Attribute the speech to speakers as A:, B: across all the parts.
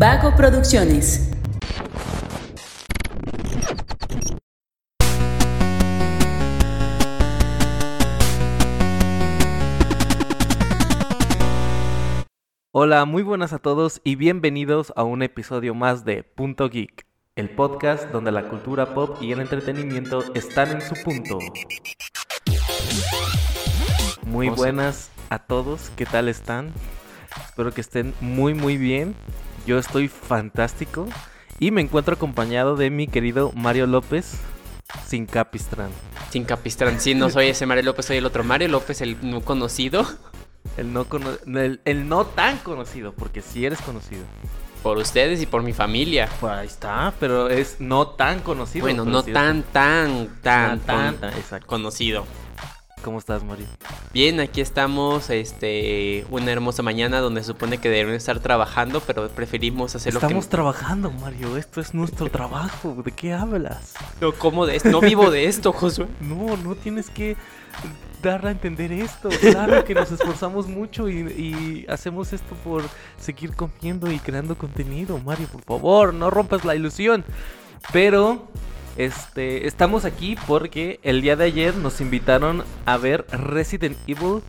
A: Vago Producciones.
B: Hola, muy buenas a todos y bienvenidos a un episodio más de Punto Geek, el podcast donde la cultura pop y el entretenimiento están en su punto. Muy buenas a todos, ¿qué tal están? Espero que estén muy muy bien. Yo estoy fantástico y me encuentro acompañado de mi querido Mario López sin Capistran.
C: Sin Capistran, sí, no soy ese Mario López, soy el otro Mario López, el no conocido.
B: El no, el, no tan conocido, porque sí eres conocido.
C: Por ustedes y por mi familia.
B: Pues ahí está, pero es no tan conocido.
C: Bueno, no tan, tan, tan, tan, conocido.
B: ¿Cómo estás, Mario?
C: Bien, aquí estamos, este, una hermosa mañana donde se supone que deben estar trabajando, pero preferimos hacerlo.
B: Estamos trabajando, Mario. Esto es nuestro trabajo. ¿De qué hablas?
C: No, ¿cómo de esto? No vivo de esto, Josué.
B: No, no tienes que dar a entender esto. Claro que nos esforzamos mucho y, y, hacemos esto por seguir comiendo y creando contenido. Mario, por favor, no rompas la ilusión. Pero este, estamos aquí porque el día de ayer nos invitaron a ver Resident Evil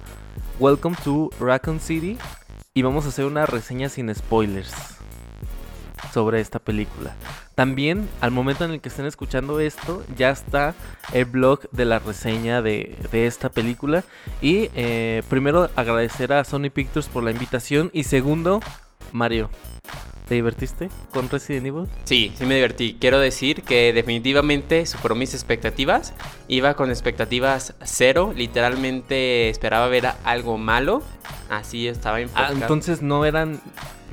B: Welcome to Raccoon City y vamos a hacer una reseña sin spoilers sobre esta película. También al momento en el que estén escuchando esto ya está el blog de la reseña de, esta película y eh, primero agradecer a Sony Pictures por la invitación y segundo Mario ¿Te divertiste con Resident Evil?
C: Sí, sí me divertí. Quiero decir que definitivamente superó mis expectativas. Iba con expectativas cero. Literalmente esperaba ver algo malo. Así estaba ah, enfocado.
B: Ah, entonces no eran...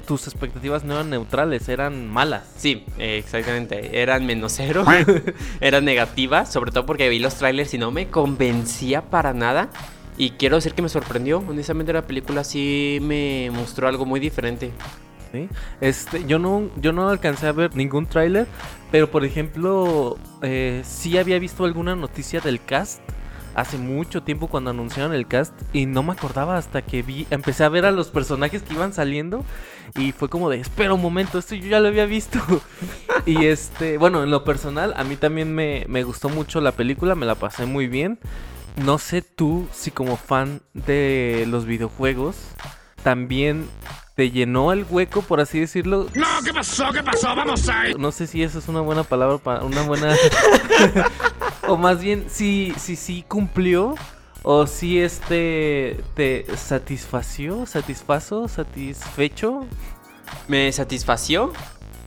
B: Tus expectativas no eran neutrales, eran malas.
C: Sí, exactamente. Eran menos cero. eran negativas. Sobre todo porque vi los trailers y no me convencía para nada. Y quiero decir que me sorprendió. Honestamente la película sí me mostró algo muy diferente.
B: Este, yo no, yo no alcancé a ver ningún tráiler, pero por ejemplo, eh, sí había visto alguna noticia del cast hace mucho tiempo cuando anunciaron el cast y no me acordaba hasta que vi, empecé a ver a los personajes que iban saliendo y fue como de, espera un momento, esto yo ya lo había visto. y este, bueno, en lo personal, a mí también me, me gustó mucho la película, me la pasé muy bien. No sé tú si como fan de los videojuegos también te llenó el hueco, por así decirlo.
D: No, ¿qué pasó? ¿Qué pasó? Vamos a
B: No sé si eso es una buena palabra para una buena. o más bien, si sí si, cumplió. O si este te satisfació, satisfazo, satisfecho.
C: ¿Me satisfació?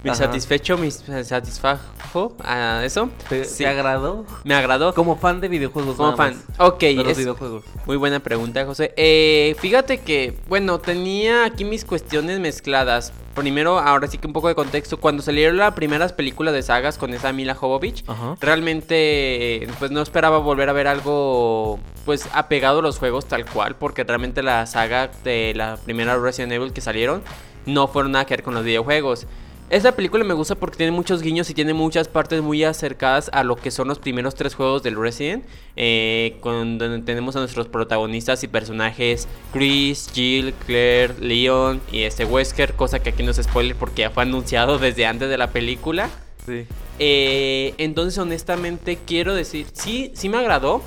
C: ¿Me satisfecho? ¿Me satisfajo a eso?
B: ¿Te, agradó?
C: Me agradó.
B: Como fan de videojuegos.
C: Como fan. Ok. De los videojuegos. Muy buena pregunta, José. Eh, fíjate que, bueno, tenía aquí mis cuestiones mezcladas. Primero, ahora sí que un poco de contexto. Cuando salieron las primeras películas de sagas con esa Mila Jovovich, realmente, pues no esperaba volver a ver algo, pues apegado a los juegos tal cual, porque realmente la saga de la primera Resident Evil que salieron no fueron nada que ver con los videojuegos. Esta película me gusta porque tiene muchos guiños y tiene muchas partes muy acercadas a lo que son los primeros tres juegos del Resident. Eh, con, donde tenemos a nuestros protagonistas y personajes Chris, Jill, Claire, Leon y este Wesker. Cosa que aquí no es spoiler porque ya fue anunciado desde antes de la película.
B: Sí.
C: Eh, entonces honestamente quiero decir, sí, sí me agradó.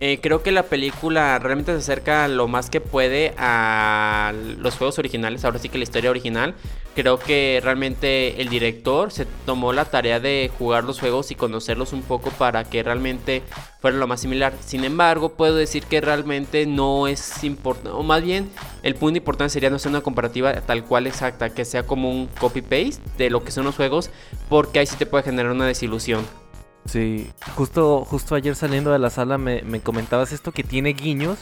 C: Eh, creo que la película realmente se acerca lo más que puede a los juegos originales, ahora sí que la historia original. Creo que realmente el director se tomó la tarea de jugar los juegos y conocerlos un poco para que realmente fuera lo más similar. Sin embargo, puedo decir que realmente no es importante, o más bien el punto importante sería no hacer una comparativa tal cual exacta, que sea como un copy-paste de lo que son los juegos, porque ahí sí te puede generar una desilusión.
B: Sí, justo, justo ayer saliendo de la sala me, comentabas esto que tiene guiños.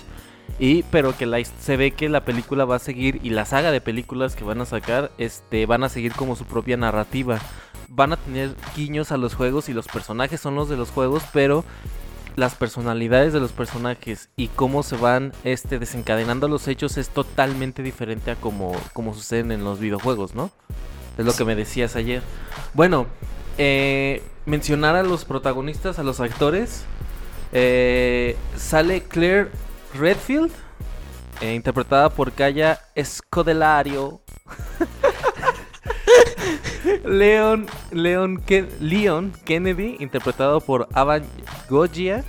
B: Y, pero que la, se ve que la película va a seguir y la saga de películas que van a sacar este, van a seguir como su propia narrativa. Van a tener guiños a los juegos y los personajes son los de los juegos, pero las personalidades de los personajes y cómo se van este, desencadenando los hechos es totalmente diferente a como, como suceden en los videojuegos, ¿no? Es lo que me decías ayer. Bueno, eh, mencionar a los protagonistas, a los actores. Eh, sale Claire Redfield, eh, interpretada por Kaya Escodelario. Leon, Leon, Leon Kennedy, interpretado por Avan Gogia.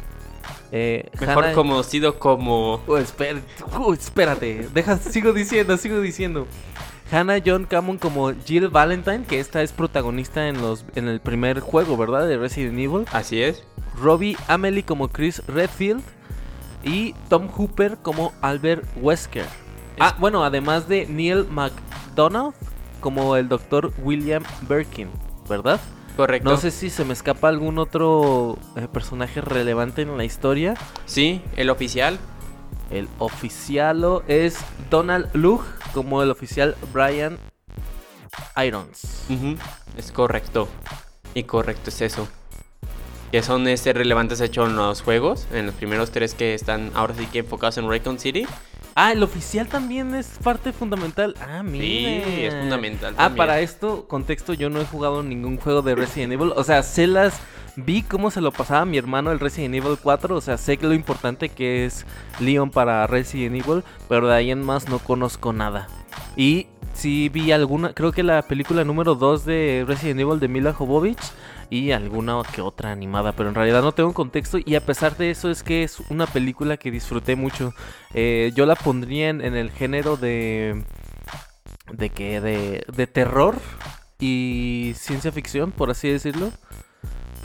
C: Eh, Mejor conocido como.
B: Oh, oh, espérate, deja, sigo diciendo, sigo diciendo. Hannah John Cameron como Jill Valentine, que esta es protagonista en, los, en el primer juego, ¿verdad? De Resident Evil.
C: Así es.
B: Robbie Amelie como Chris Redfield. Y Tom Hooper como Albert Wesker. Ah, bueno, además de Neil McDonald como el doctor William Birkin, ¿verdad?
C: Correcto.
B: No sé si se me escapa algún otro eh, personaje relevante en la historia.
C: Sí, el oficial.
B: El oficial es Donald Luke como el oficial Brian Irons.
C: Es correcto. Y correcto es eso. Que son este, relevantes hechos en los juegos. En los primeros tres que están ahora sí que enfocados en Raycon City.
B: Ah, el oficial también es parte fundamental. Ah, mira.
C: Sí, es fundamental.
B: Ah, para esto, contexto, yo no he jugado ningún juego de Resident Evil. O sea, sé las. Vi cómo se lo pasaba mi hermano el Resident Evil 4. O sea, sé que lo importante que es Leon para Resident Evil. Pero de ahí en más no conozco nada. Y sí vi alguna. Creo que la película número 2 de Resident Evil de Mila Jovovich y alguna que otra animada, pero en realidad no tengo contexto y a pesar de eso es que es una película que disfruté mucho. Eh, yo la pondría en, el género de... ¿De qué? De, de terror y ciencia ficción, por así decirlo.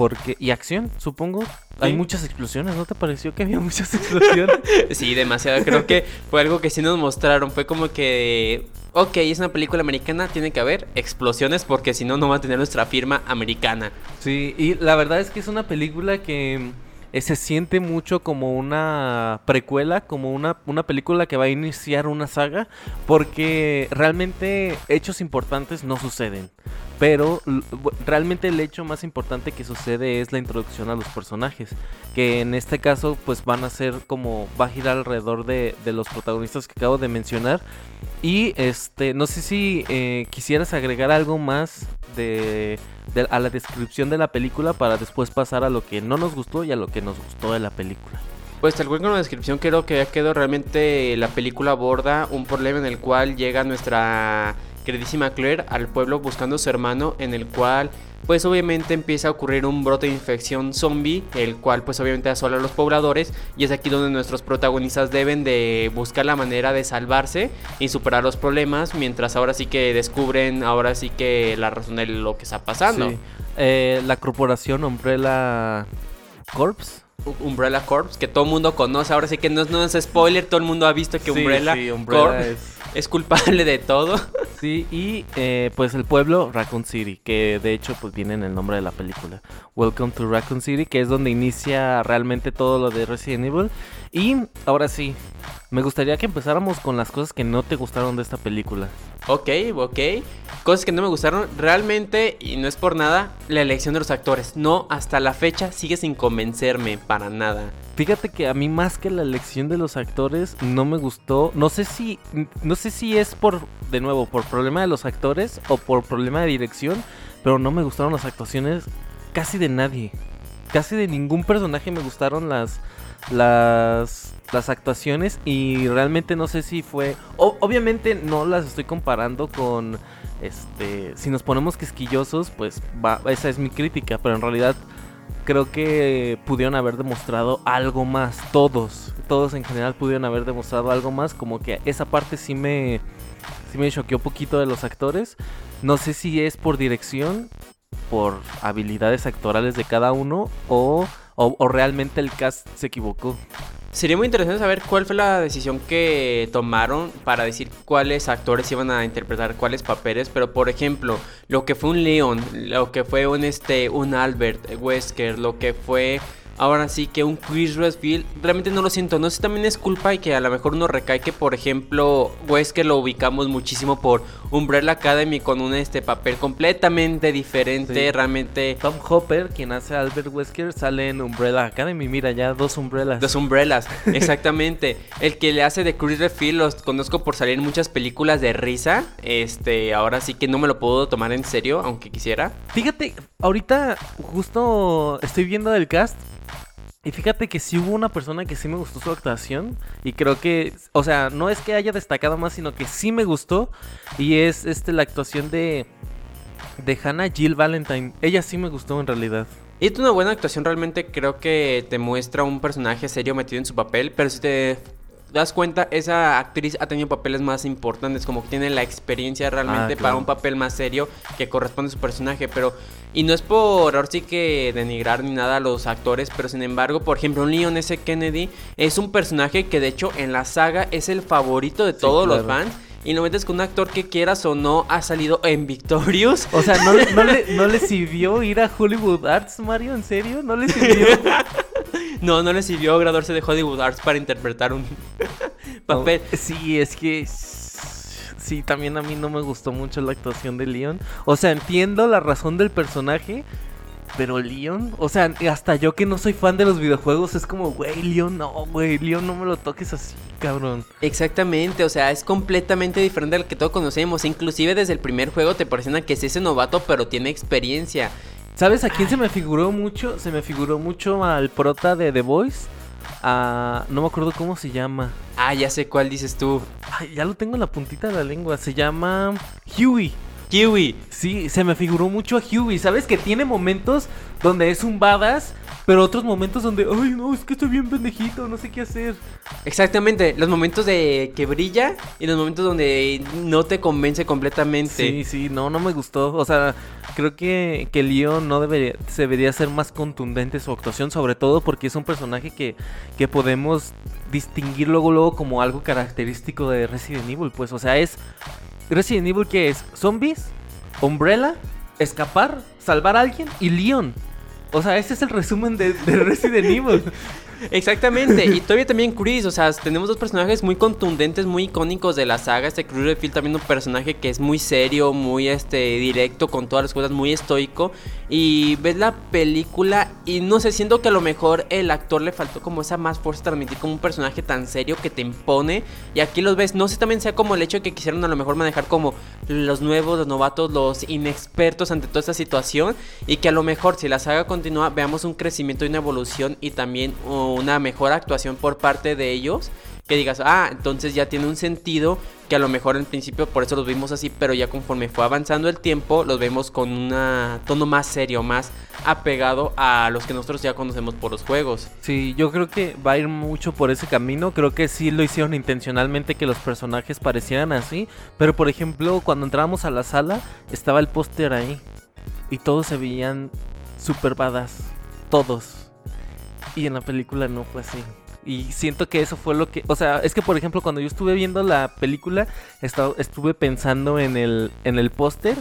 B: Porque, y acción, supongo. Hay muchas explosiones, ¿no te pareció que había muchas explosiones?
C: sí, demasiado. Creo que fue algo que sí nos mostraron. Fue como que, ok, es una película americana, tiene que haber explosiones porque si no, no va a tener nuestra firma americana.
B: Sí, y la verdad es que es una película que eh, se siente mucho como una precuela, como una, una película que va a iniciar una saga, porque realmente hechos importantes no suceden. Pero realmente el hecho más importante que sucede es la introducción a los personajes. Que en este caso pues van a ser como va a girar alrededor de, de los protagonistas que acabo de mencionar. Y este, no sé si eh, quisieras agregar algo más a la descripción de la película para después pasar a lo que no nos gustó y a lo que nos gustó de la película.
C: Pues tal cual con la descripción creo que ya quedó realmente la película aborda un problema en el cual llega nuestra queridísima Claire al pueblo buscando a su hermano en el cual pues obviamente empieza a ocurrir un brote de infección zombie, el cual pues obviamente asola a los pobladores y es aquí donde nuestros protagonistas deben de buscar la manera de salvarse y superar los problemas, mientras ahora sí que descubren ahora sí que la razón de lo que está pasando.
B: Eh, la corporación Umbrella Corps
C: Umbrella Corps, que todo el mundo conoce. Ahora sí que no, no, es spoiler, todo el mundo ha visto que Umbrella, Corps es... culpable de todo.
B: Sí, y eh, pues el pueblo Raccoon City, que de hecho pues viene en el nombre de la película. Welcome to Raccoon City, que es donde inicia realmente todo lo de Resident Evil. Y ahora sí, me gustaría que empezáramos con las cosas que no te gustaron de esta película.
C: Ok, ok. Cosas que no me gustaron realmente, y no es por nada, la elección de los actores. No, hasta la fecha sigue sin convencerme para nada.
B: Fíjate que a mí más que la elección de los actores no me gustó. No sé si no sé si es por de nuevo por problema de los actores o por problema de dirección, pero no me gustaron las actuaciones casi de nadie. Casi de ningún personaje me gustaron las las las actuaciones y realmente no sé si fue obviamente no las estoy comparando con este si nos ponemos quisquillosos pues va, esa es mi crítica pero en realidad creo que pudieron haber demostrado algo más todos todos en general pudieron haber demostrado algo más como que esa parte sí me sí me choqueó poquito de los actores. No sé si es por dirección por habilidades actorales de cada uno o, o realmente el cast se equivocó
C: Sería muy interesante saber cuál fue la decisión que tomaron para decir cuáles actores iban a interpretar cuáles papeles, pero por ejemplo, lo que fue un Leon, lo que fue un este un Albert Wesker, lo que fue Ahora sí que un Chris Redfield, realmente no lo siento. No sé si también es culpa y que a lo mejor uno recae que, por ejemplo, Wesker lo ubicamos muchísimo por Umbrella Academy con un este papel completamente diferente. Realmente.
B: Tom Hopper, quien hace a Albert Wesker, sale en Umbrella Academy. Mira, ya dos umbrellas.
C: Dos umbrellas, exactamente. El que le hace de Chris Redfield los conozco por salir en muchas películas de risa. Este, ahora sí que no me lo puedo tomar en serio, aunque quisiera.
B: Fíjate, ahorita justo estoy viendo el cast y fíjate que sí hubo una persona que sí me gustó su actuación. Y creo que, o sea, no es que haya destacado más, sino que sí me gustó. Y es este la actuación de. De Hannah Jill Valentine. Ella sí me gustó en realidad.
C: Y es una buena actuación, realmente creo que te muestra un personaje serio metido en su papel, pero si te das cuenta, esa actriz ha tenido papeles más importantes, como que tiene la experiencia realmente
B: Ah,
C: para un papel más serio que corresponde a su personaje, pero... Y no es por ahora sí que denigrar ni nada a los actores, pero sin embargo, por ejemplo, un Leon S. Kennedy es un personaje que de hecho en la saga es el favorito de
B: Sí,
C: todos los fans. Y lo metes con un actor que quieras o no ha salido en Victorious.
B: O sea, ¿no le, no, le, ¿no le sirvió ir a Hollywood Arts, Mario? ¿En serio? ¿No le sirvió?
C: No, no le sirvió graduarse de Hollywood Arts para interpretar un papel.
B: No, sí, es que... Sí, también a mí no me gustó mucho la actuación de Leon. O sea, entiendo la razón del personaje, pero Leon... O sea, hasta yo que no soy fan de los videojuegos es como, güey, Leon no, güey, Leon no me lo toques así, cabrón.
C: Exactamente, o sea, es completamente diferente al que todos conocemos. Inclusive desde el primer juego te parecen que es ese novato, pero tiene experiencia.
B: ¿Sabes a quién se me figuró mucho? Se me figuró mucho al prota de The Voice. A... No me acuerdo cómo se llama.
C: Ah, ya sé cuál dices tú.
B: Ay, ya lo tengo en la puntita de la lengua. Se llama Huey.
C: Kiwi.
B: Sí, se me figuró mucho a Huey. ¿Sabes? Que tiene momentos donde es un badass, pero otros momentos donde, ay, no, es que estoy bien pendejito, no sé qué hacer.
C: Exactamente, los momentos de que brilla y los momentos donde no te convence completamente.
B: Sí, sí, no, no me gustó. O sea, creo que, que Leon no debería, se debería ser más contundente su actuación, sobre todo porque es un personaje que, que podemos distinguir luego, luego como algo característico de Resident Evil. Pues, o sea, es Resident Evil que es zombies, Umbrella, escapar, salvar a alguien y Leon. O sea, ese es el resumen de, de Resident Evil.
C: Exactamente, y todavía también Chris, o sea, tenemos dos personajes muy contundentes, muy icónicos de la saga. Este Chris Redfield también un personaje que es muy serio, muy este directo con todas las cosas, muy estoico. Y ves la película y no sé, siento que a lo mejor el actor le faltó como esa más fuerza transmitir como un personaje tan serio que te impone. Y aquí los ves, no sé también sea como el hecho de que quisieron a lo mejor manejar como los nuevos, los novatos, los inexpertos ante toda esta situación. Y que a lo mejor si la saga continúa veamos un crecimiento y una evolución y también una mejor actuación por parte de ellos. Que digas, ah, entonces ya tiene un sentido que a lo mejor en principio por eso los vimos así, pero ya conforme fue avanzando el tiempo, los vemos con un tono más serio, más apegado a los que nosotros ya conocemos por los juegos.
B: Sí, yo creo que va a ir mucho por ese camino. Creo que sí lo hicieron intencionalmente que los personajes parecieran así. Pero por ejemplo, cuando entrábamos a la sala, estaba el póster ahí. Y todos se veían super badass. Todos. Y en la película no fue así. Y siento que eso fue lo que... O sea, es que por ejemplo cuando yo estuve viendo la película, estuve pensando en el, en el póster.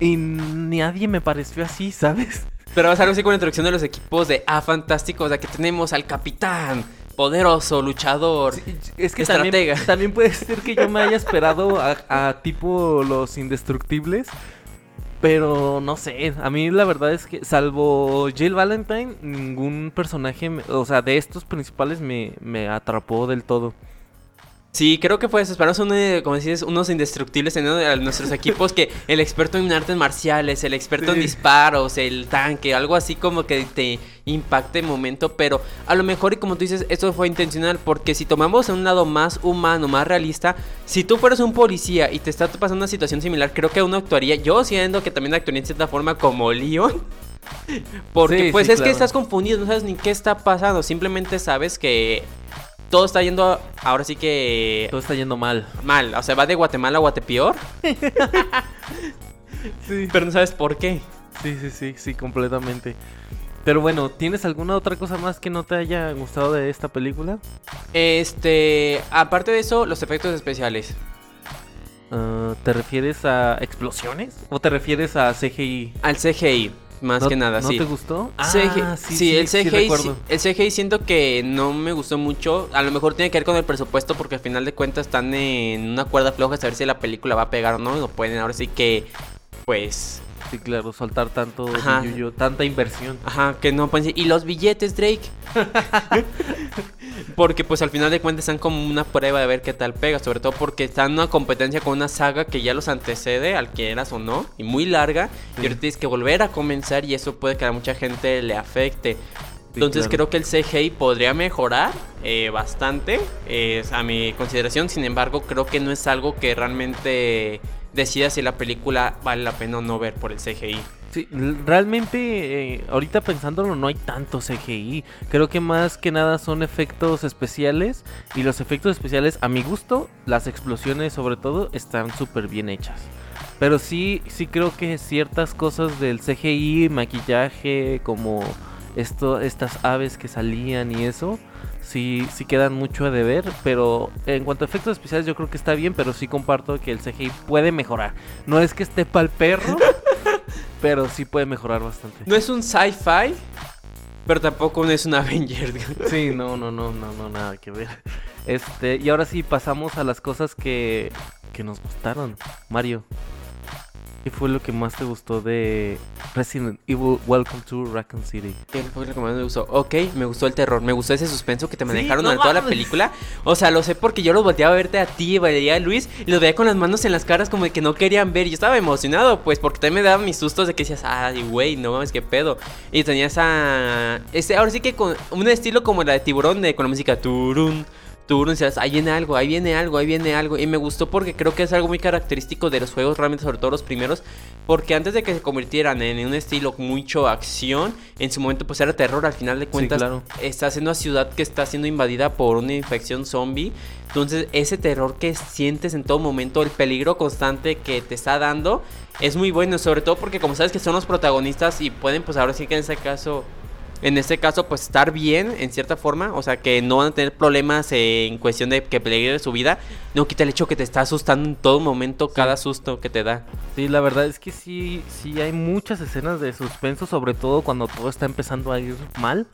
B: Y nadie me pareció así, ¿sabes?
C: Pero va a algo así con la introducción de los equipos de Ah, fantástico, o sea que tenemos al capitán, poderoso, luchador.
B: Sí, es que también, también puede ser que yo me haya esperado a, a tipo los indestructibles. Pero no sé, a mí la verdad es que salvo Jill Valentine, ningún personaje, o sea, de estos principales me, me atrapó del todo.
C: Sí, creo que fue eso. Esperamos un, eh, como unos indestructibles en uno de nuestros equipos que el experto en artes marciales, el experto en disparos, el tanque, algo así como que te impacte el momento. Pero a lo mejor, y como tú dices, esto fue intencional porque si tomamos un lado más humano, más realista, si tú fueras un policía y te está pasando una situación similar, creo que uno actuaría, yo siento que también actuaría en cierta forma como Leon. Porque
B: Sí,
C: pues
B: sí,
C: es que estás confundido, no sabes ni qué está pasando, simplemente sabes que todo está yendo ahora sí que
B: Todo está yendo mal.
C: mal, o sea, va de Guatemala a Guatepeor,
B: Sí.
C: pero no sabes por qué.
B: Sí, sí, sí, sí, completamente. Pero bueno, ¿tienes alguna otra cosa más que no te haya gustado de esta película?
C: Este, aparte de eso, los efectos especiales.
B: Ah, ¿Te refieres a explosiones? ¿O te refieres a CGI?
C: Al CGI, más
B: ¿No-
C: que nada,
B: ¿No
C: sí.
B: te gustó?
C: CGI
B: Ah,
C: sí, el CGI, sí, el CGI siento que no me gustó mucho. A lo mejor tiene que ver con el presupuesto porque al final de cuentas están en una cuerda floja a saber si la película va a pegar o no. Y no pueden ahora sí que, pues,
B: Sí, claro, soltar tanto billuyo, tanta inversión.
C: Ajá, que no decir, ¿y los billetes, Drake? porque pues al final de cuentas están como una prueba de ver qué tal pega, sobre todo porque están en una competencia con una saga que ya los antecede, al que eras o no, y muy larga,
B: Sí.
C: y ahorita tienes que volver a comenzar y eso puede que a mucha gente le afecte.
B: Sí,
C: Entonces
B: claro.
C: creo que el CGI podría mejorar eh, bastante, eh, a mi consideración, sin embargo creo que no es algo que realmente decidas si la película vale la pena o no ver por el CGI.
B: Sí, realmente eh, ahorita pensándolo no hay tanto CGI. Creo que más que nada son efectos especiales y los efectos especiales a mi gusto, las explosiones sobre todo, están súper bien hechas. Pero sí, sí creo que ciertas cosas del CGI, maquillaje, como esto, estas aves que salían y eso, sí, sí quedan mucho a deber, pero en cuanto a efectos especiales yo creo que está bien, pero sí comparto que el CGI puede mejorar. No es que esté pa'l perro, pero sí puede mejorar bastante.
C: No es un sci-fi, pero tampoco es un Avenger.
B: sí, no, no, no, no, no, nada que ver. Este, y ahora sí pasamos a las cosas que, que nos gustaron. Mario, ¿Qué fue lo que más te gustó de Resident Evil Welcome to Raccoon City?
C: ¿Qué fue lo que más me gustó? Ok, me gustó el terror, me gustó ese suspenso que te manejaron durante toda la película. O sea, lo sé porque yo los volteaba a verte a ti, veía a Luis, y los veía con las manos en las caras como de que no querían ver. Yo estaba emocionado, pues, porque también me daban mis sustos de que decías, ay, güey, no mames, qué pedo. Y tenía esa. Ese, ahora sí que con un estilo como la de tiburón, de, con la música turun tú decías, ahí viene algo, ahí viene algo, ahí viene algo. Y me gustó porque creo que es algo muy característico de los juegos, realmente sobre todo los primeros. Porque antes de que se convirtieran en un estilo mucho acción, en su momento pues era terror. Al final de cuentas, estás en una ciudad que está siendo invadida por una infección zombie. Entonces ese terror que sientes en todo momento, el peligro constante que te está dando, es muy bueno. Sobre todo porque como sabes que son los protagonistas y pueden pues ahora sí que en ese caso en este caso, pues estar bien en cierta forma, o sea, que no van a tener problemas en cuestión de que peligre su vida, no quita el hecho que te está asustando en todo momento cada susto que te da.
B: Sí, la verdad es que sí, sí hay muchas escenas de suspenso, sobre todo cuando todo está empezando a ir mal.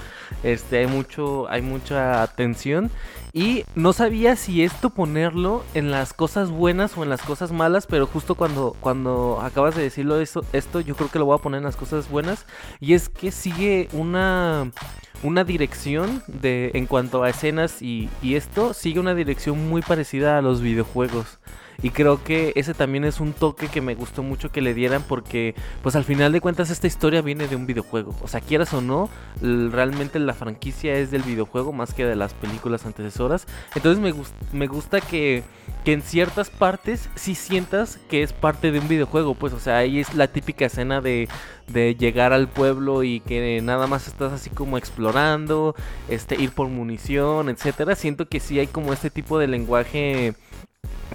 B: Este, hay mucho, hay mucha tensión y no sabía si esto ponerlo en las cosas buenas o en las cosas malas, pero justo cuando, cuando acabas de decirlo esto, esto, yo creo que lo voy a poner en las cosas buenas. Y es que sigue una, una dirección de, en cuanto a escenas y, y esto, sigue una dirección muy parecida a los videojuegos. Y creo que ese también es un toque que me gustó mucho que le dieran porque pues al final de cuentas esta historia viene de un videojuego. O sea, quieras o no, realmente la franquicia es del videojuego más que de las películas antecesoras. Entonces me, me gusta que, que en ciertas partes sí sientas que es parte de un videojuego. Pues o sea, ahí es la típica escena de, de llegar al pueblo y que nada más estás así como explorando, este, ir por munición, etcétera. Siento que sí hay como este tipo de lenguaje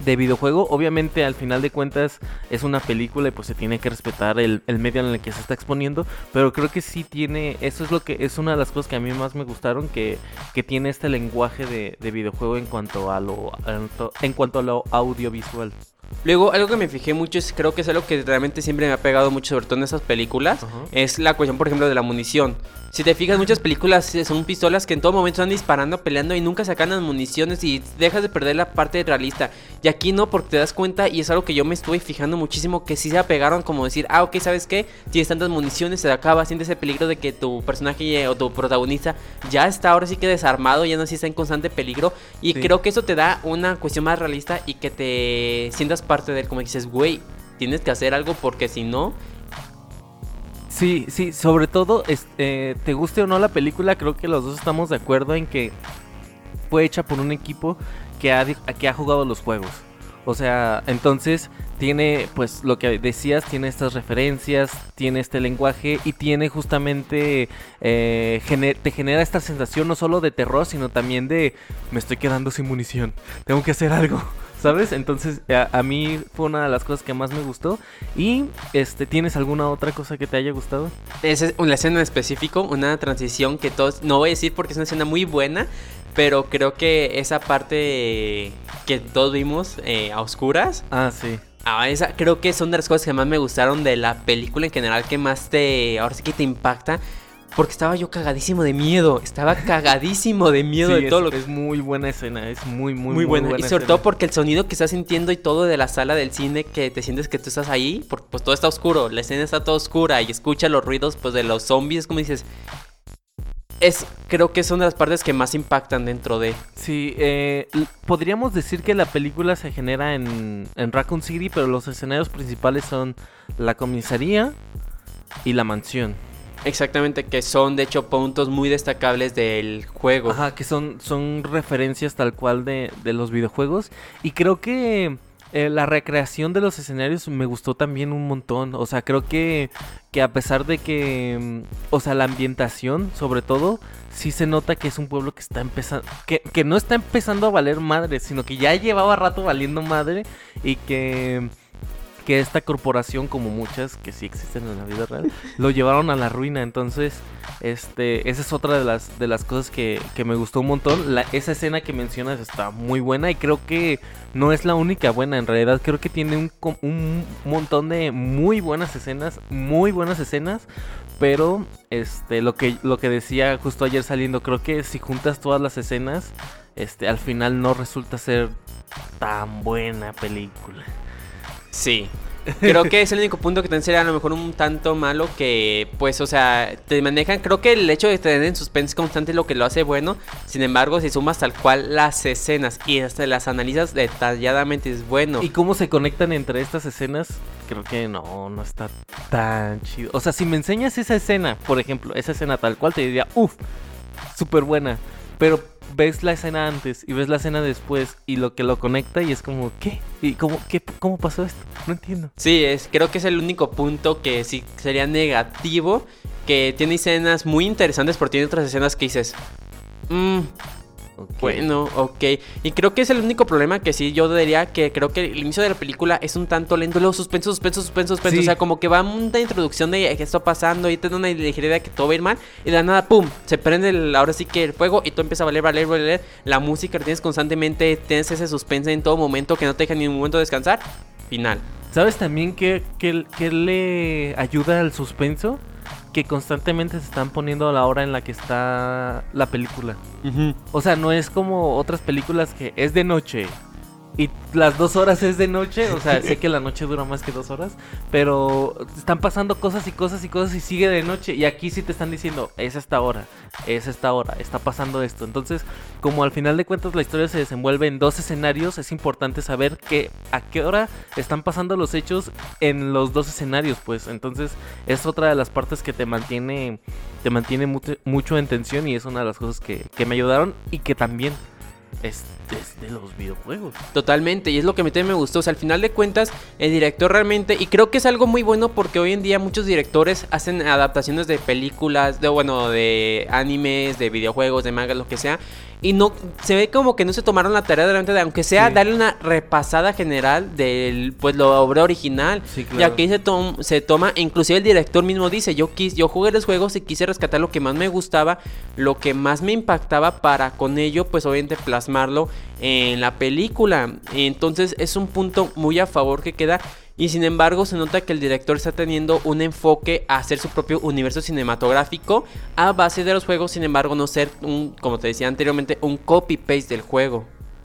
B: de videojuego. Obviamente al final de cuentas es una película y pues se tiene que respetar el, medio en el que se está exponiendo. Pero creo que sí tiene, eso es lo que es una de las cosas que a mí más me gustaron, que, que tiene este lenguaje de, de videojuego en cuanto a lo en cuanto a lo audiovisual.
C: Luego, algo que me fijé mucho es, creo que es algo que realmente siempre me ha pegado mucho, sobre todo en esas películas, es la cuestión, por ejemplo, de la munición. Si te fijas, muchas películas son pistolas que en todo momento están disparando, peleando y nunca sacan las municiones y dejas de perder la parte realista. Y aquí no, porque te das cuenta, y es algo que yo me estuve fijando muchísimo, que sí se apegaron como decir, ah, ok, ¿sabes qué? Tienes tantas municiones, se acaba, sientes ese peligro de que tu personaje o tu protagonista ya está ahora sí que desarmado, ya no sí está en constante peligro. Y creo que eso te da una cuestión más realista y que te sientas parte de él, como dices, güey, tienes que hacer algo porque si no,
B: Sí, sí, sobre todo, este, te guste o no la película, creo que los dos estamos de acuerdo en que fue hecha por un equipo que ha, que ha jugado los juegos. O sea, entonces tiene, pues lo que decías, tiene estas referencias, tiene este lenguaje y tiene justamente, eh, te genera esta sensación no solo de terror, sino también de, me estoy quedando sin munición, tengo que hacer algo. ¿Sabes? Entonces, a, mí fue una de las cosas que más me gustó. Y, este, ¿tienes alguna otra cosa que te haya gustado?
C: Es una escena en específico, una transición que todos, no voy a decir porque es una escena muy buena, pero creo que esa parte que todos vimos eh, a oscuras.
B: Ah, sí.
C: Ah, esa, creo que son de las cosas que más me gustaron de la película en general, que más te, ahora sí que te impacta. Porque estaba yo cagadísimo de miedo. Estaba cagadísimo de miedo de todo
B: lo
C: que.
B: Es muy buena escena, es muy, muy, muy, buena.
C: y sobre todo porque el sonido que estás sintiendo y todo de la sala del cine, que te sientes que tú estás ahí, porque pues todo está oscuro, la escena está toda oscura y escuchas los ruidos pues de los zombies, como dices. Es, creo que son de las partes que más impactan dentro de.
B: Sí, eh, podríamos decir que la película se genera en, en Raccoon City, pero los escenarios principales son la comisaría y la mansión.
C: Exactamente, que son de hecho puntos muy destacables del juego.
B: Ajá, que son, son referencias tal cual de, de los videojuegos. Y creo que eh, la recreación de los escenarios me gustó también un montón. O sea, creo que, que a pesar de que, mm, o sea, la ambientación, sobre todo, sí se nota que es un pueblo que está empezando, que, que no está empezando a valer madre, sino que ya llevaba rato valiendo madre y que que esta corporación, como muchas que sí existen en la vida real, lo llevaron a la ruina. Entonces, este, esa es otra de las, de las cosas que, que me gustó un montón. Esa escena que mencionas está muy buena y creo que no es la única buena. En realidad, creo que tiene un, un montón de muy buenas escenas, muy buenas escenas. Pero, este, lo que, lo que decía justo ayer saliendo, creo que si juntas todas las escenas, este, al final no resulta ser tan buena película.
C: Sí. Creo que es el único punto que te sería a lo mejor un tanto malo que, pues, o sea, te manejan. Creo que el hecho de tener en suspense constante es lo que lo hace bueno. Sin embargo, si sumas tal cual las escenas y hasta las analizas detalladamente, es bueno.
B: ¿Y cómo se conectan entre estas escenas? Creo que no, no está tan chido. O sea, si me enseñas esa escena, por ejemplo, esa escena tal cual, te diría, uff, súper buena. Pero ves la escena antes y ves la escena después y lo que lo conecta y es como, ¿qué? ¿Y cómo, qué, cómo pasó esto? No entiendo.
C: Sí, es, creo que es el único punto que sí sería negativo, que tiene escenas muy interesantes, pero tiene otras escenas que dices, mmm, bueno, ok. Y creo que es el único problema que sí yo diría que creo que el inicio de la película es un tanto lento. Luego suspenso, suspenso, suspenso, suspenso. O sea, como que va una introducción de qué está pasando y te da una ligereza que todo va a ir mal. Y de la nada, pum, se prende el, ahora sí que el fuego y todo empieza a valer, valer, valer. La música la tienes constantemente, tienes ese suspense en todo momento que no te deja ni un momento descansar. Final.
B: ¿Sabes también qué, qué le ayuda al suspenso? Que constantemente se están poniendo a la hora en la que está la película. O sea, no es como otras películas que es de noche y las dos horas es de noche, o sea, sé que la noche dura más que dos horas, pero están pasando cosas y cosas y cosas y sigue de noche. Y aquí sí te están diciendo, es esta hora, es esta hora, está pasando esto. Entonces, como al final de cuentas la historia se desenvuelve en dos escenarios, es importante saber que a qué hora están pasando los hechos en los dos escenarios, pues. Entonces, es otra de las partes que te mantiene, te mantiene mucho, en tensión y es una de las cosas que, que me ayudaron y que también es, de los videojuegos.
C: Totalmente, y es lo que a mí también me gustó. O sea, al final de cuentas, el director realmente, y creo que es algo muy bueno porque hoy en día muchos directores hacen adaptaciones de películas, de bueno, de animes, de videojuegos, de manga, lo que sea. Y no se ve como que no se tomaron la tarea delante de, aunque sea darle una repasada general del pues lo obra original. Sí, claro. Y aquí se, se toma, inclusive el director mismo dice, yo quis, yo jugué los juegos y quise rescatar lo que más me gustaba, lo que más me impactaba para con ello, pues obviamente plasmarlo en la película. Entonces es un punto muy a favor que queda. Y sin embargo se nota que el director está teniendo un enfoque a hacer su propio universo cinematográfico a base de los juegos, sin embargo no ser un, como te decía anteriormente, un copy-paste del juego.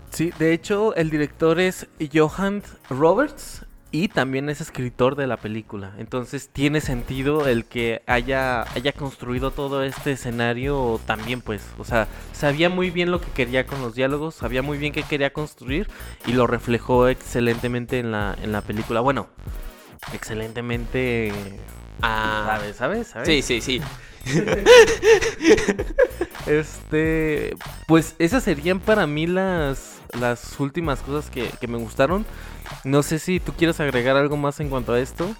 B: Sí, de hecho el director es Johan Roberts, y también es escritor de la película. Entonces tiene sentido el que haya, haya construido todo este escenario también, pues. O sea, sabía muy bien lo que quería con los diálogos, sabía muy bien qué quería construir y lo reflejó excelentemente en la, en la película. Bueno, excelentemente...
C: Ah, ¿sabes? ¿Sabes? Sí, sí, sí.
B: este, pues esas serían para mí las, las últimas cosas que, que me gustaron. No sé si tú quieres agregar algo más en cuanto a esto.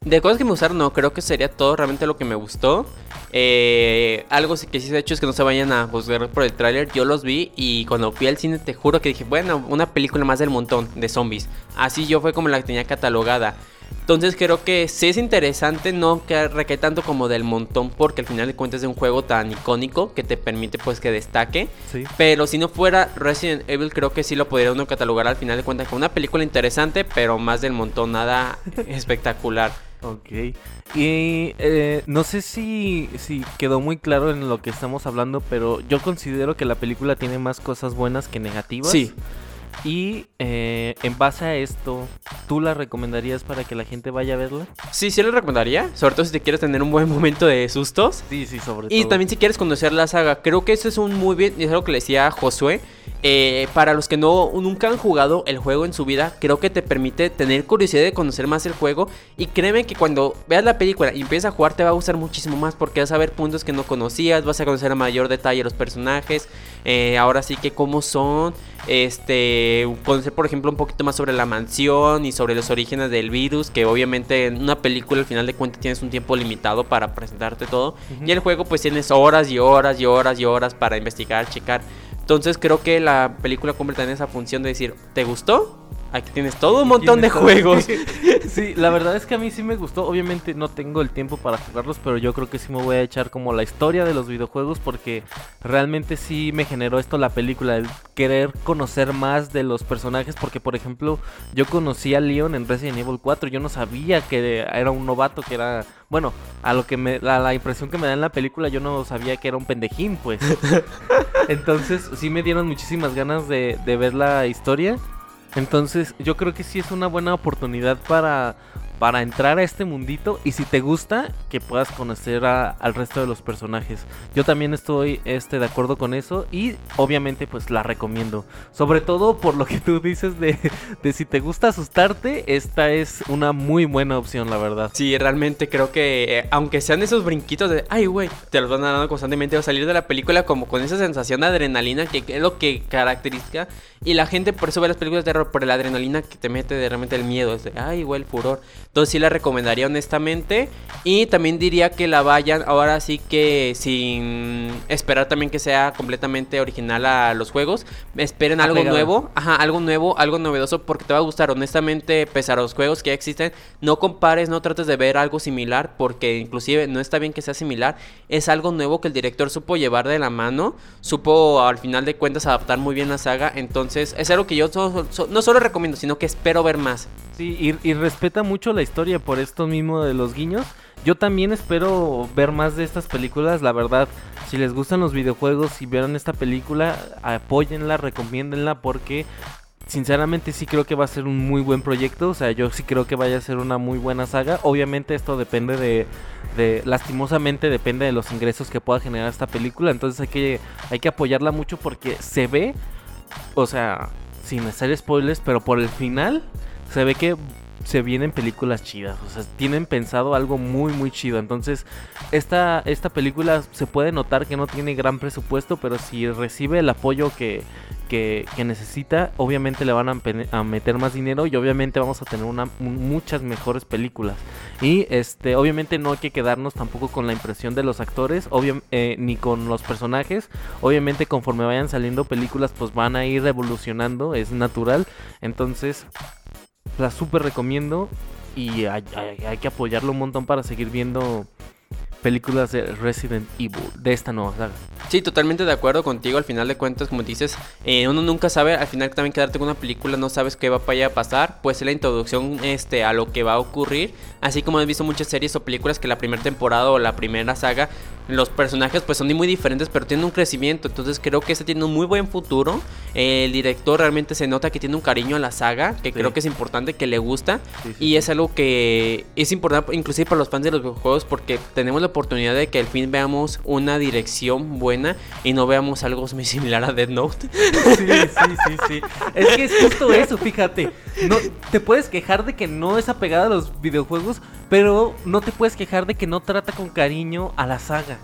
C: De cosas que me gustaron, no, creo que sería todo realmente lo que me gustó. Eh, algo que sí se ha hecho es que no se vayan a juzgar por el tráiler. Yo los vi y cuando fui al cine te juro que dije, bueno, una película más del montón de zombies. Así yo fue como la que tenía catalogada. Entonces creo que sí es interesante, no que recae tanto como del montón, porque al final de cuentas es un juego tan icónico que te permite pues que destaque. Pero si no fuera Resident Evil, creo que sí lo podría uno catalogar al final de cuentas como una película interesante, pero más del montón, nada espectacular.
B: Ok. Y eh, no sé si, si quedó muy claro en lo que estamos hablando, pero yo considero que la película tiene más cosas buenas que negativas.
C: Sí.
B: Y eh, en base a esto, ¿tú la recomendarías para que la gente vaya a verla?
C: Sí, sí la recomendaría. Sobre todo si te quieres tener un buen momento de sustos.
B: Sí, sí, sobre todo.
C: Y también si quieres conocer la saga. Creo que eso es un muy bien. Y es algo que le decía a Josué. Eh, para los que no nunca han jugado el juego en su vida, creo que te permite tener curiosidad de conocer más el juego. Y créeme que cuando veas la película y empiezas a jugar, te va a gustar muchísimo más. Porque vas a ver puntos que no conocías. Vas a conocer a mayor detalle los personajes. Eh, ahora sí que cómo son. Este, conocer por ejemplo un poquito más sobre la mansión y sobre los orígenes del virus, que obviamente en una película al final de cuentas tienes un tiempo limitado para presentarte todo. Y el juego pues tienes horas y horas y horas y horas para investigar, checar. Entonces creo que la película cumple también esa función de decir, ¿te gustó? Aquí tienes todo un montón de juegos.
B: sí, la verdad es que a mí sí me gustó. Obviamente no tengo el tiempo para jugarlos, pero yo creo que sí me voy a echar como la historia de los videojuegos porque realmente sí me generó esto la película, el querer conocer más de los personajes porque por ejemplo yo conocí a Leon en Resident Evil 4, yo no sabía que era un novato, que era, bueno, a lo que me, la impresión que me da en la película yo no sabía que era un pendejín, pues. Entonces sí me dieron muchísimas ganas de, de ver la historia. Entonces yo creo que sí es una buena oportunidad para para entrar a este mundito y si te gusta que puedas conocer al resto de los personajes. Yo también estoy este, de acuerdo con eso y obviamente pues la recomiendo. Sobre todo por lo que tú dices de, de si te gusta asustarte, esta es una muy buena opción la verdad.
C: Sí, realmente creo que eh, aunque sean esos brinquitos de, ay güey, te los van dando constantemente a salir de la película como con esa sensación de adrenalina que es lo que caracteriza y la gente por eso ve las películas de terror por la adrenalina que te mete de realmente el miedo, es de, ay güey, el furor. Entonces sí la recomendaría honestamente. Y también diría que la vayan ahora sí que sin esperar también que sea completamente original a los juegos. Esperen algo nuevo. Ajá, algo nuevo, algo novedoso porque te va a gustar. Honestamente, pese a los juegos que ya existen, no compares, no trates de ver algo similar porque inclusive no está bien que sea similar. Es algo nuevo que el director supo llevar de la mano. Supo al final de cuentas adaptar muy bien la saga. Entonces es algo que yo no solo recomiendo, sino que espero ver más.
B: Sí, y, y respeta mucho la historia por esto mismo de los guiños. Yo también espero ver más de estas películas, la verdad. Si les gustan los videojuegos y vieron esta película, apóyenla, recomiéndenla porque sinceramente sí creo que va a ser un muy buen proyecto. O sea, yo sí creo que vaya a ser una muy buena saga. Obviamente esto depende de, de lastimosamente depende de los ingresos que pueda generar esta película. Entonces hay que, hay que apoyarla mucho porque se ve, o sea, sin hacer spoilers, pero por el final se ve que se vienen películas chidas. O sea, tienen pensado algo muy, muy chido. Entonces, esta, esta película se puede notar que no tiene gran presupuesto, pero si recibe el apoyo que, que, necesita, obviamente le van a, meter más dinero y obviamente vamos a tener muchas mejores películas. Y este, obviamente no hay que quedarnos tampoco con la impresión de los actores, eh, ni con los personajes. Obviamente conforme vayan saliendo películas, pues van a ir evolucionando, es natural. Entonces, la súper recomiendo y hay, que apoyarlo un montón para seguir viendo películas de Resident Evil, de esta nueva saga.
C: Sí, totalmente de acuerdo contigo. Al final de cuentas, como dices, eh, uno nunca sabe, al final también quedarte con una película, no sabes qué va para allá a pasar. Pues es la introducción este, a lo que va a ocurrir. Así como has visto muchas series o películas que la primera temporada o la primera saga los personajes pues son muy diferentes, pero tienen un crecimiento. Entonces creo que este tiene un muy buen futuro. el director realmente se nota que tiene un cariño a la saga, que creo que es importante, que le gusta. y es algo que es importante inclusive para los fans de los videojuegos porque tenemos la oportunidad de que al fin veamos una dirección buena y no veamos algo muy similar a Dead Note.
B: Sí, sí, sí, sí. Es que es justo eso, fíjate. No, te puedes quejar de que no es apegada a los videojuegos, pero no te puedes quejar de que no trata con cariño a la saga.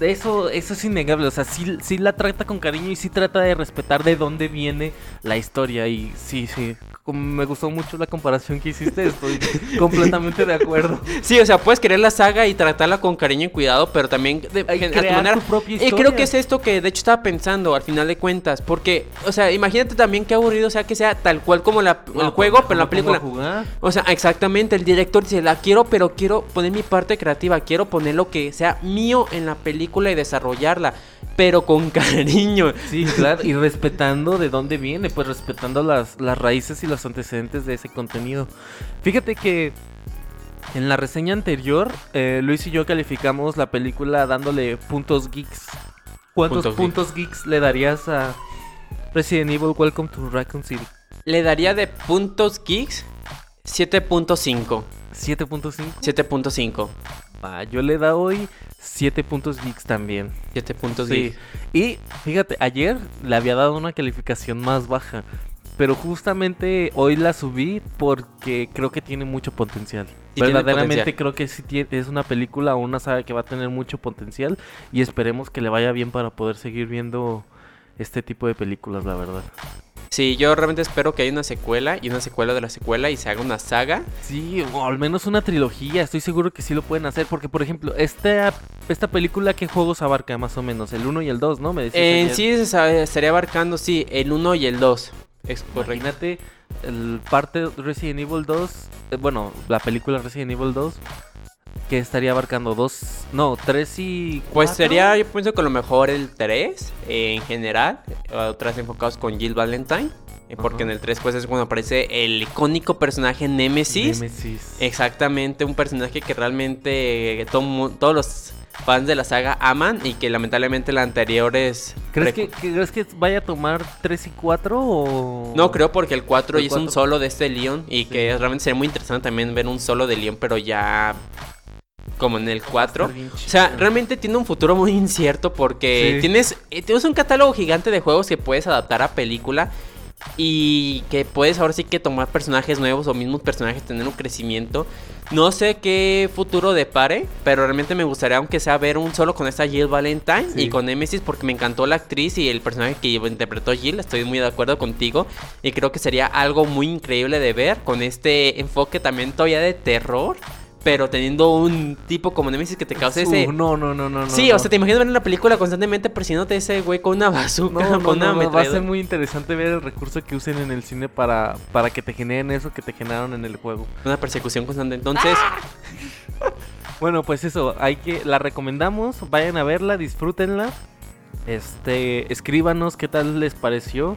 B: Eso, eso es innegable, o sea, sí, sí la trata con cariño y sí trata de respetar de dónde viene la historia y sí, sí, me gustó mucho la comparación que hiciste, estoy completamente de acuerdo.
C: Sí, o sea, puedes querer la saga y tratarla con cariño y cuidado, pero también de,
B: crear tu propia historia.
C: Y creo que es esto que de hecho estaba pensando al final de cuentas, porque, o sea, imagínate también qué aburrido, sea, que sea tal cual como la, el juego, pero la película. O sea, exactamente, el director dice, la quiero, pero quiero poner mi parte creativa, quiero poner lo que sea mío en la película y desarrollarla pero con cariño.
B: Sí, claro, y respetando de dónde viene, pues respetando las, las raíces y los antecedentes de ese contenido. Fíjate que en la reseña anterior, eh, Luis y yo calificamos la película dándole puntos geeks. ¿Cuántos puntos, geeks? le darías a Resident Evil Welcome to Raccoon City?
C: Le daría de puntos geeks 7.5.
B: 7.5.
C: 7.5.
B: Ah, yo le da hoy 7 puntos geeks también.
C: 7 puntos
B: sí. Y fíjate, ayer le había dado una calificación más baja. Pero justamente hoy la subí porque creo que tiene mucho potencial. Verdaderamente creo que sí es una película o una saga que va a tener mucho potencial. Y esperemos que le vaya bien para poder seguir viendo este tipo de películas, la verdad.
C: Sí, yo realmente espero que haya una secuela y una secuela de la secuela y se haga una saga.
B: Sí, o al menos una trilogía, estoy seguro que sí lo pueden hacer, porque por ejemplo, esta, esta película, ¿qué juegos abarca más o menos? El 1 y el 2, ¿no? Me decías
C: En
B: ayer.
C: sí se estaría abarcando, sí, el 1 y el 2. Es.
B: Imagínate el parte Resident Evil 2, eh, bueno, la película Resident Evil 2, que estaría abarcando dos, no, tres y
C: Pues sería, yo pienso que a lo mejor el 3 eh, en general, eh, otras enfocados con Jill Valentine, eh, porque en el 3 pues es cuando aparece el icónico personaje Nemesis.
B: Nemesis.
C: Exactamente, un personaje que realmente todo todos los fans de la saga aman y que lamentablemente la anterior es...
B: ¿Crees que, ¿Crees que vaya a tomar 3 y 4 o...?
C: No, creo porque el 4
B: El
C: ya es un solo de este Leon y
B: Sí.
C: que realmente sería muy interesante también ver un solo de Leon, pero ya como en el 4.
B: estar bien
C: O sea, realmente tiene un futuro muy incierto porque
B: Sí.
C: tienes, eh, tienes un catálogo gigante de juegos que puedes adaptar a película y que puedes ahora sí que tomar personajes nuevos o mismos personajes, tener un crecimiento. No sé qué futuro depare, pero realmente me gustaría aunque sea ver un solo con esta Jill Valentine
B: Sí.
C: y con Nemesis porque me encantó la actriz y el personaje que interpretó Jill, estoy muy de acuerdo contigo y creo que sería algo muy increíble de ver con este enfoque también todavía de terror, pero teniendo un tipo como Nemesis que te cause ese...
B: no, no, no, no. no,
C: Sí,
B: no.
C: o sea, te imaginas ver en la película constantemente persiguiéndote ese güey con una bazooka,
B: No, no,
C: con una
B: no, va a ser muy interesante ver el recurso que usen en el cine para, para que te generen eso que te generaron en el juego.
C: Una persecución constante. Entonces,
B: Bueno, pues eso, hay que la recomendamos, vayan a verla, disfrútenla. Este, escríbanos qué tal les pareció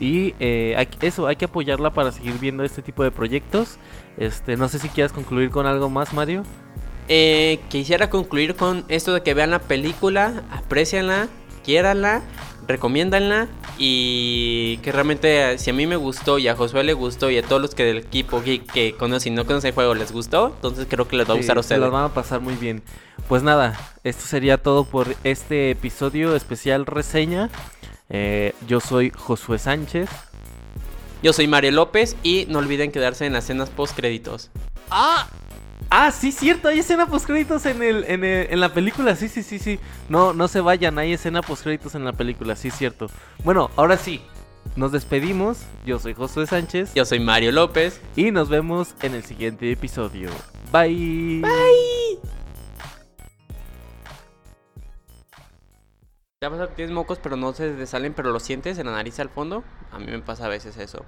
B: y eh, hay eso, hay que apoyarla para seguir viendo este tipo de proyectos. Este, no sé si quieras concluir con algo más, Mario.
C: eh, quisiera concluir con esto de que vean la película, aprecianla, quiéranla, recomiéndanla y que realmente eh, si a mí me gustó y a Josué le gustó y a todos los que del equipo geek que conocen y no conocen el juego les gustó, entonces creo que les va a
B: Sí,
C: gustar a
B: se
C: ustedes.
B: las van a pasar muy bien. Pues nada, esto sería todo por este episodio especial reseña. Eh, yo soy Josué Sánchez.
C: Yo soy Mario López y no olviden quedarse en las escenas post créditos.
B: ¡Ah! Ah, sí, cierto, hay escena postcréditos en el, en el- en la película, sí, sí, sí, sí. No, no se vayan, hay escena postcréditos en la película, sí, cierto. Bueno, ahora sí, nos despedimos. Yo soy Josué Sánchez
C: Yo soy Mario López.
B: y nos vemos en el siguiente episodio. Bye.
C: ¿Te que tienes mocos pero no se te salen pero lo sientes en la nariz al fondo? A mí me pasa a veces eso.